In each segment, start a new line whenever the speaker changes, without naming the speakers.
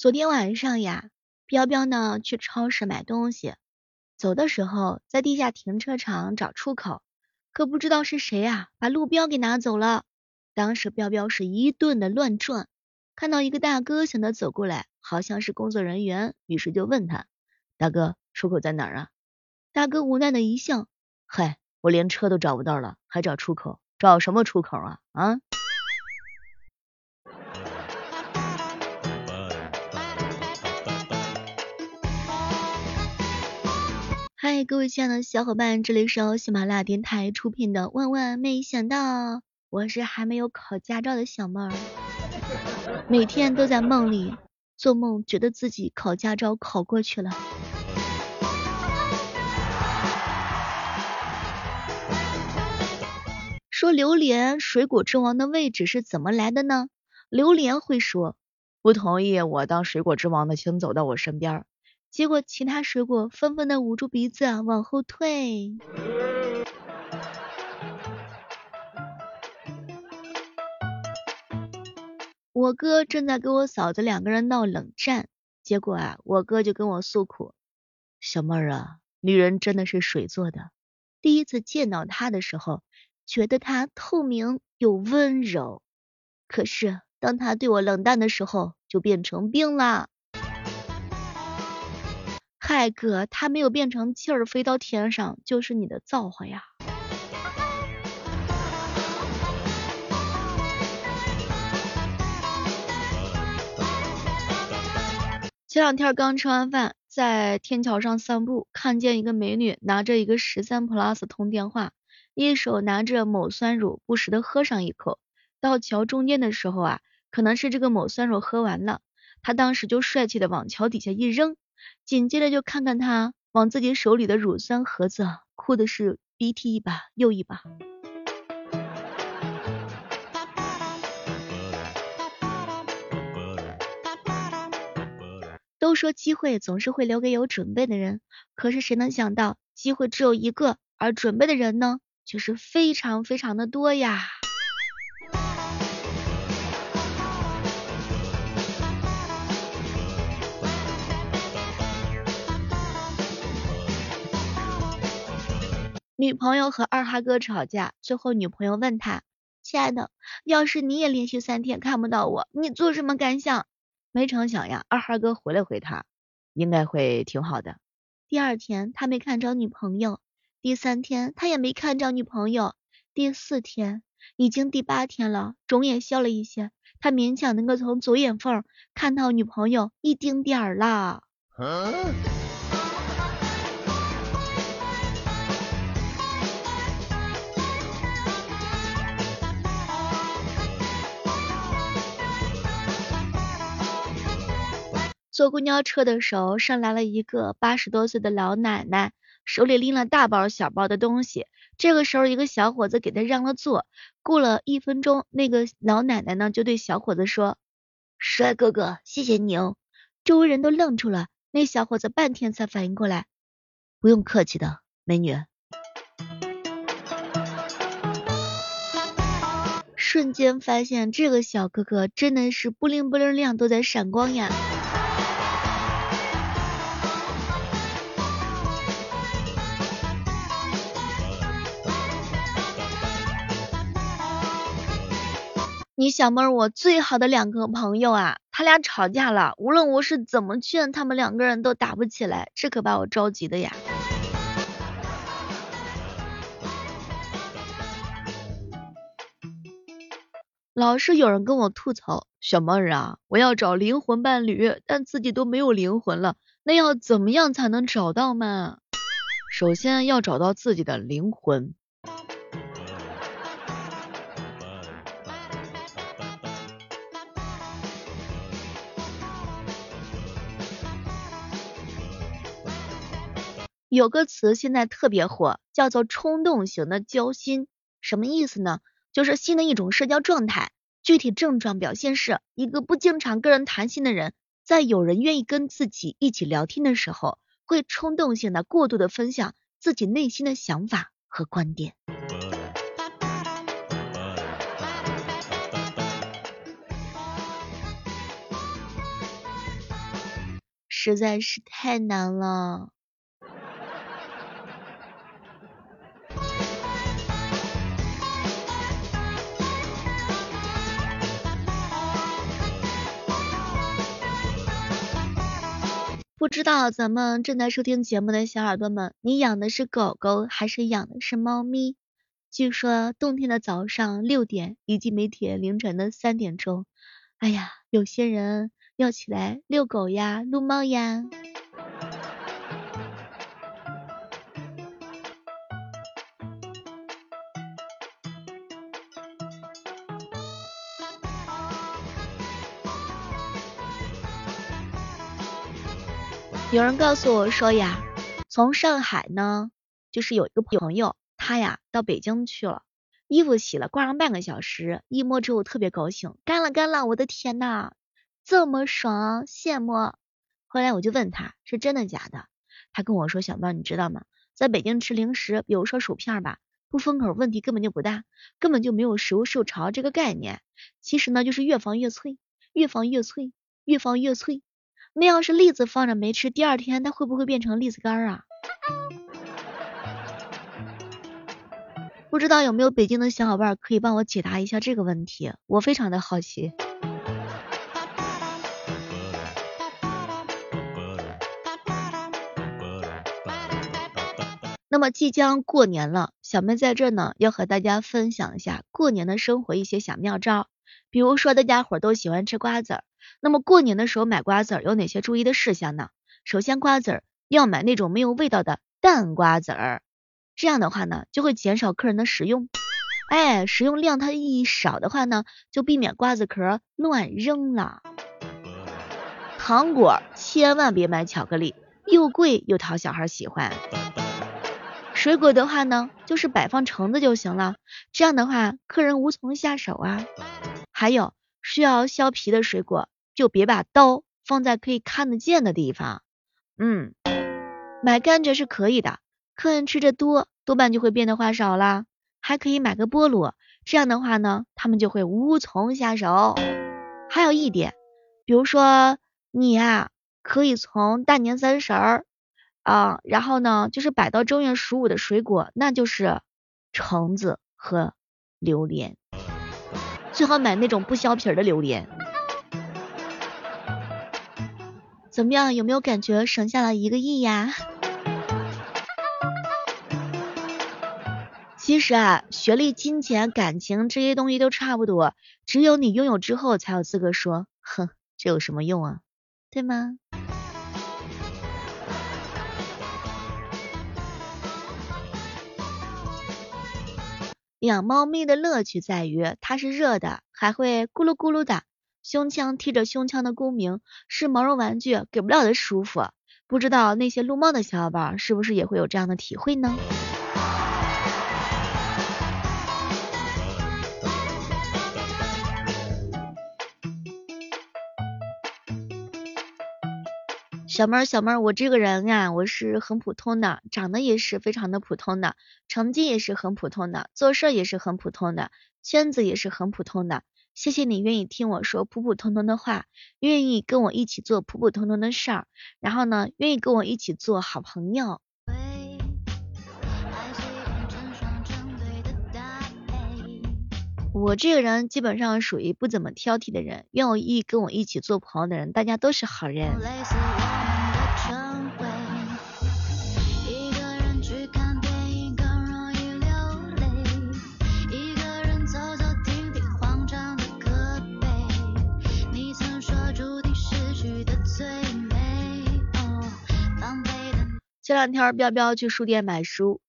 昨天晚上呀，彪彪呢去超市买东西，走的时候在地下停车场找出口，可不知道是谁啊把路标给拿走了。当时彪彪是一顿的乱转，看到一个大哥向他走过来，好像是工作人员，于是就问他：“大哥，出口在哪儿啊？”大哥无奈的一笑：“嗨，我连车都找不到了，还找出口？找什么出口啊？啊？”嗨，各位亲爱的小伙伴，这里是由喜马拉雅电台出品的《万万没想到》，我是还没有考驾照的小妹儿，每天都在梦里做梦，觉得自己考驾照考过去了。说榴莲水果之王的位置是怎么来的呢？榴莲会说，不同意我当水果之王的，请走到我身边。结果其他水果纷纷的捂住鼻子往后退。我哥正在跟我嫂子两个人闹冷战，结果啊，我哥就跟我诉苦：“小妹儿啊，女人真的是水做的。第一次见到她的时候，觉得她透明又温柔，可是当她对我冷淡的时候，就变成冰了。”嗨哥，他没有变成气儿飞到天上，就是你的造化呀。前两天刚吃完饭，在天桥上散步，看见一个美女拿着一个十三 plus 通电话，一手拿着某酸乳，不时的喝上一口。到桥中间的时候啊，可能是这个某酸乳喝完了，他当时就帅气的往桥底下一扔。紧接着就看看他往自己手里的乳酸盒子，哭的是鼻涕一把又一把。都说机会总是会留给有准备的人，可是谁能想到机会只有一个，而准备的人呢，却是非常非常的多呀。女朋友和二哈哥吵架，最后女朋友问他：“亲爱的，要是你也连续三天看不到我，你做什么感想？”没成想呀，二哈哥回了回他：“应该会挺好的。”第二天他没看着女朋友，第三天他也没看着女朋友，第四天已经第八天了，肿也消了一些，他勉强能够从左眼缝看到女朋友一丁点儿了。坐公交车的时候，上来了一个八十多岁的老奶奶，手里拎了大包小包的东西。这个时候，一个小伙子给她让了座。过了一分钟，那个老奶奶呢就对小伙子说：“帅哥哥，谢谢你哦。”周围人都愣住了，那小伙子半天才反应过来：“不用客气的，美女。”瞬间发现这个小哥哥真的是不灵不灵亮，都在闪光呀。你小妹儿，我最好的两个朋友啊，他俩吵架了，无论我是怎么劝，他们两个人都打不起来，这可把我着急的呀。老是有人跟我吐槽，小妹儿啊，我要找灵魂伴侣，但自己都没有灵魂了，那要怎么样才能找到嘛？首先要找到自己的灵魂。有个词现在特别火，叫做冲动型的交心，什么意思呢？就是新的一种社交状态。具体症状表现是一个不经常跟人谈心的人，在有人愿意跟自己一起聊天的时候，会冲动性的过度的分享自己内心的想法和观点。实在是太难了。不知道咱们正在收听节目的小耳朵们，你养的是狗狗还是养的是猫咪？据说冬天的早上六点，以及每天凌晨的三点钟，哎呀，有些人要起来遛狗呀、撸猫呀。有人告诉我说呀，从上海呢，就是有一个朋友，他呀到北京去了，衣服洗了挂上半个小时，一摸之后特别高兴，干了干了，我的天呐，这么爽，羡慕。后来我就问他是真的假的，他跟我说小猫你知道吗，在北京吃零食，比如说薯片吧，不封口问题根本就不大，根本就没有食物受潮这个概念，其实呢就是越放越脆，越放越脆，越放越脆。那要是栗子放着没吃，第二天它会不会变成栗子干啊？不知道有没有北京的小伙伴可以帮我解答一下这个问题，我非常的好奇。那么即将过年了，小妹在这呢要和大家分享一下过年的生活一些小妙招，比如说大家伙都喜欢吃瓜子儿。那么过年的时候买瓜子儿有哪些注意的事项呢？首先瓜子儿要买那种没有味道的淡瓜子儿，这样的话呢就会减少客人的食用。哎，食用量它一少的话呢，就避免瓜子壳乱扔了。糖果千万别买巧克力，又贵又讨小孩喜欢。水果的话呢，就是摆放橙子就行了，这样的话客人无从下手啊。还有需要削皮的水果。就别把刀放在可以看得见的地方。嗯，买甘蔗是可以的，客人吃着多，多半就会变得话少啦。还可以买个菠萝，这样的话呢，他们就会无从下手。还有一点，比如说你呀，可以从大年三十儿啊，然后呢，就是摆到正月十五的水果，那就是橙子和榴莲，最好买那种不削皮的榴莲。怎么样？有没有感觉省下了一个亿呀？其实啊，学历、金钱、感情这些东西都差不多，只有你拥有之后才有资格说，哼，这有什么用啊？对吗？养猫咪的乐趣在于它是热的，还会咕噜咕噜的。胸腔贴着胸腔的共鸣是毛绒玩具给不了的舒服，不知道那些撸猫的小伙伴是不是也会有这样的体会呢？小妹儿，小妹儿，我这个人呀，我是很普通的，长得也是非常的普通的，成绩也是很普通的，做事也是很普通的，圈子也是很普通的。谢谢你愿意听我说普普通通的话，愿意跟我一起做普普通通的事儿，然后呢，愿意跟我一起做好朋友。我这个人基本上属于不怎么挑剔的人，愿意跟我一起做朋友的人，大家都是好人。这两天彪彪去书店买书，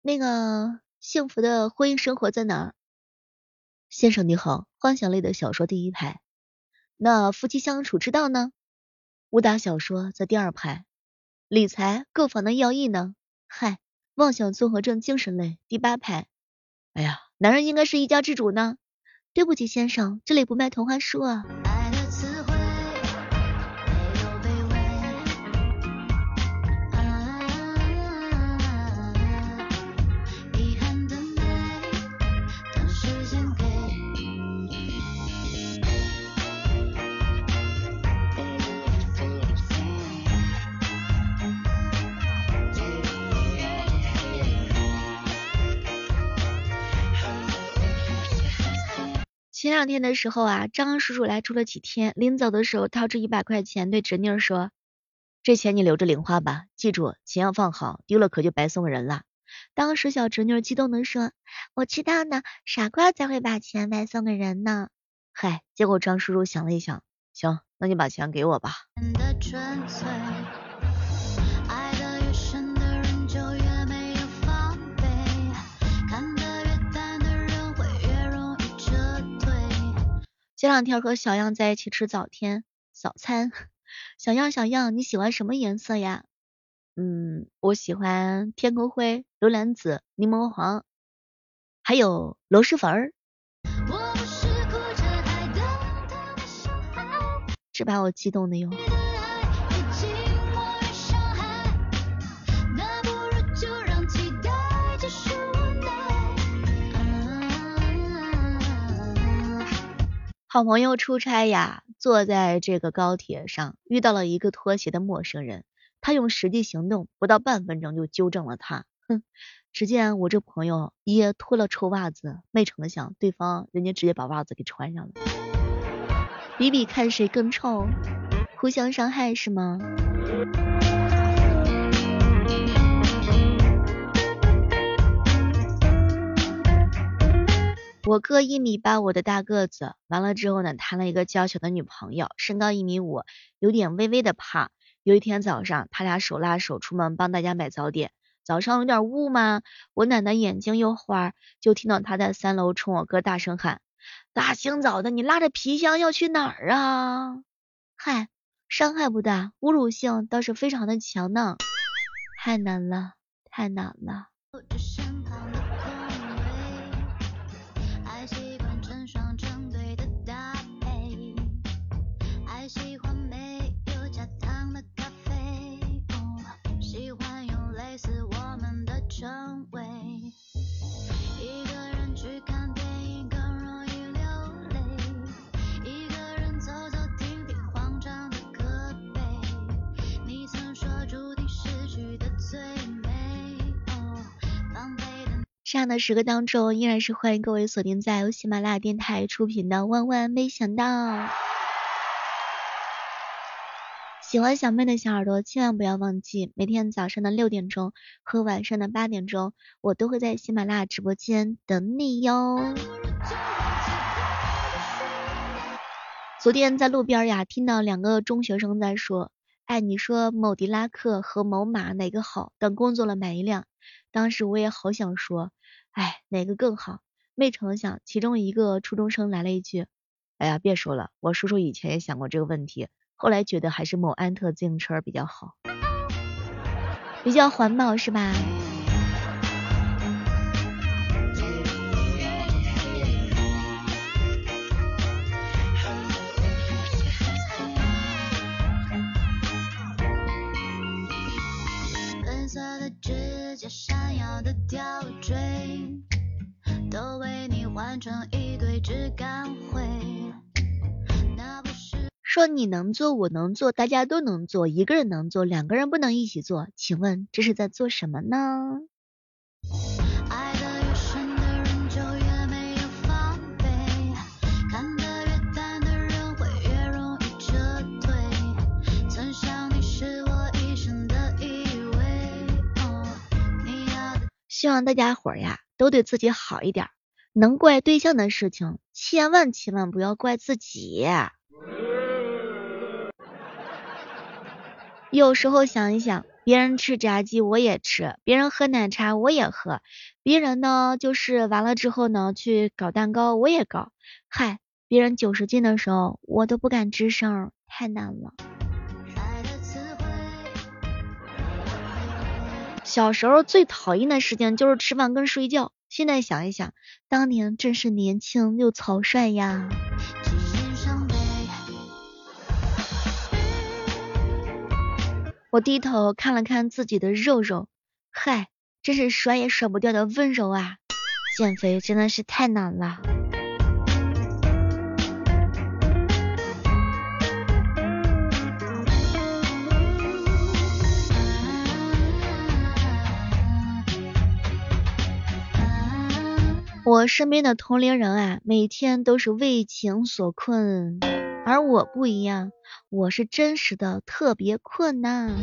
那个幸福的婚姻生活在哪儿？先生你好，幻想类的小说第一排。那夫妻相处之道呢？武打小说在第二排。理财购房的要义呢？嗨，妄想综合症精神类第八排。哎呀，男人应该是一家之主呢。对不起先生，这里不卖童话书啊。前两天的时候啊，张叔叔来住了几天，临走的时候掏出一百块钱对侄女说：“这钱你留着零花吧，记住钱要放好，丢了可就白送人了。”当时小侄女激动的说：“我知道呢，傻瓜才会把钱白送给人呢。”嗨，结果张叔叔想了一想，行，那你把钱给我吧。前两天和小样在一起吃早天早餐，小样小样，你喜欢什么颜色呀？嗯，我喜欢天空灰、榴莲紫、柠檬黄，还有螺蛳粉儿。这把我激动的哟。好朋友出差呀，坐在这个高铁上，遇到了一个脱鞋的陌生人，他用实际行动，不到半分钟就纠正了他。哼，只见我这朋友也脱了臭袜子，没成想对方人家直接把袜子给穿上了，比比看谁更臭，互相伤害是吗？我哥一米八，我的大个子，完了之后呢，谈了一个娇小的女朋友，身高一米五，有点微微的胖。有一天早上，他俩手拉手出门帮大家买早点。早上有点雾嘛，我奶奶眼睛又花，就听到他在三楼冲我哥大声喊：“大清早的，你拉着皮箱要去哪儿啊？”嗨，伤害不大，侮辱性倒是非常的强呢。太难了，太难了。这样的时刻当中，依然是欢迎各位锁定在由喜马拉雅电台出品的《万万没想到》。喜欢小妹的小耳朵，千万不要忘记，每天早上的六点钟和晚上的八点钟，我都会在喜马拉雅直播间等你哟。昨天在路边呀，听到两个中学生在说：“哎，你说某迪拉克和某马哪个好？等工作了买一辆。”当时我也好想说。哎，哪个更好？没成想，其中一个初中生来了一句：“哎呀，别说了，我叔叔以前也想过这个问题，后来觉得还是某安特自行车比较好，比较环保，是吧？”
红色的指甲闪耀的吊坠都为你完成一对只干会
说你能做，我能做，大家都能做，一个人能做，两个人不能一起做，请问这是在做什么呢？希望大家伙呀都对自己好一点，能怪对象的事情，千万千万不要怪自己。有时候想一想，别人吃炸鸡我也吃，别人喝奶茶我也喝，别人呢就是完了之后呢去搞蛋糕我也搞，嗨，别人九十斤的时候我都不敢吱声，太难了。小时候最讨厌的事情就是吃饭跟睡觉，现在想一想，当年真是年轻又草率呀。我低头看了看自己的肉肉，嗨，真是甩也甩不掉的温柔啊！减肥真的是太难了。我身边的同龄人啊，每天都是为情所困，而我不一样，我是真实的特别困难。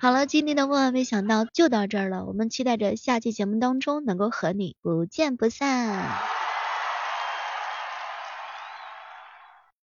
好了，今天的万万没想到就到这儿了，我们期待着下期节目当中能够和你不见不散。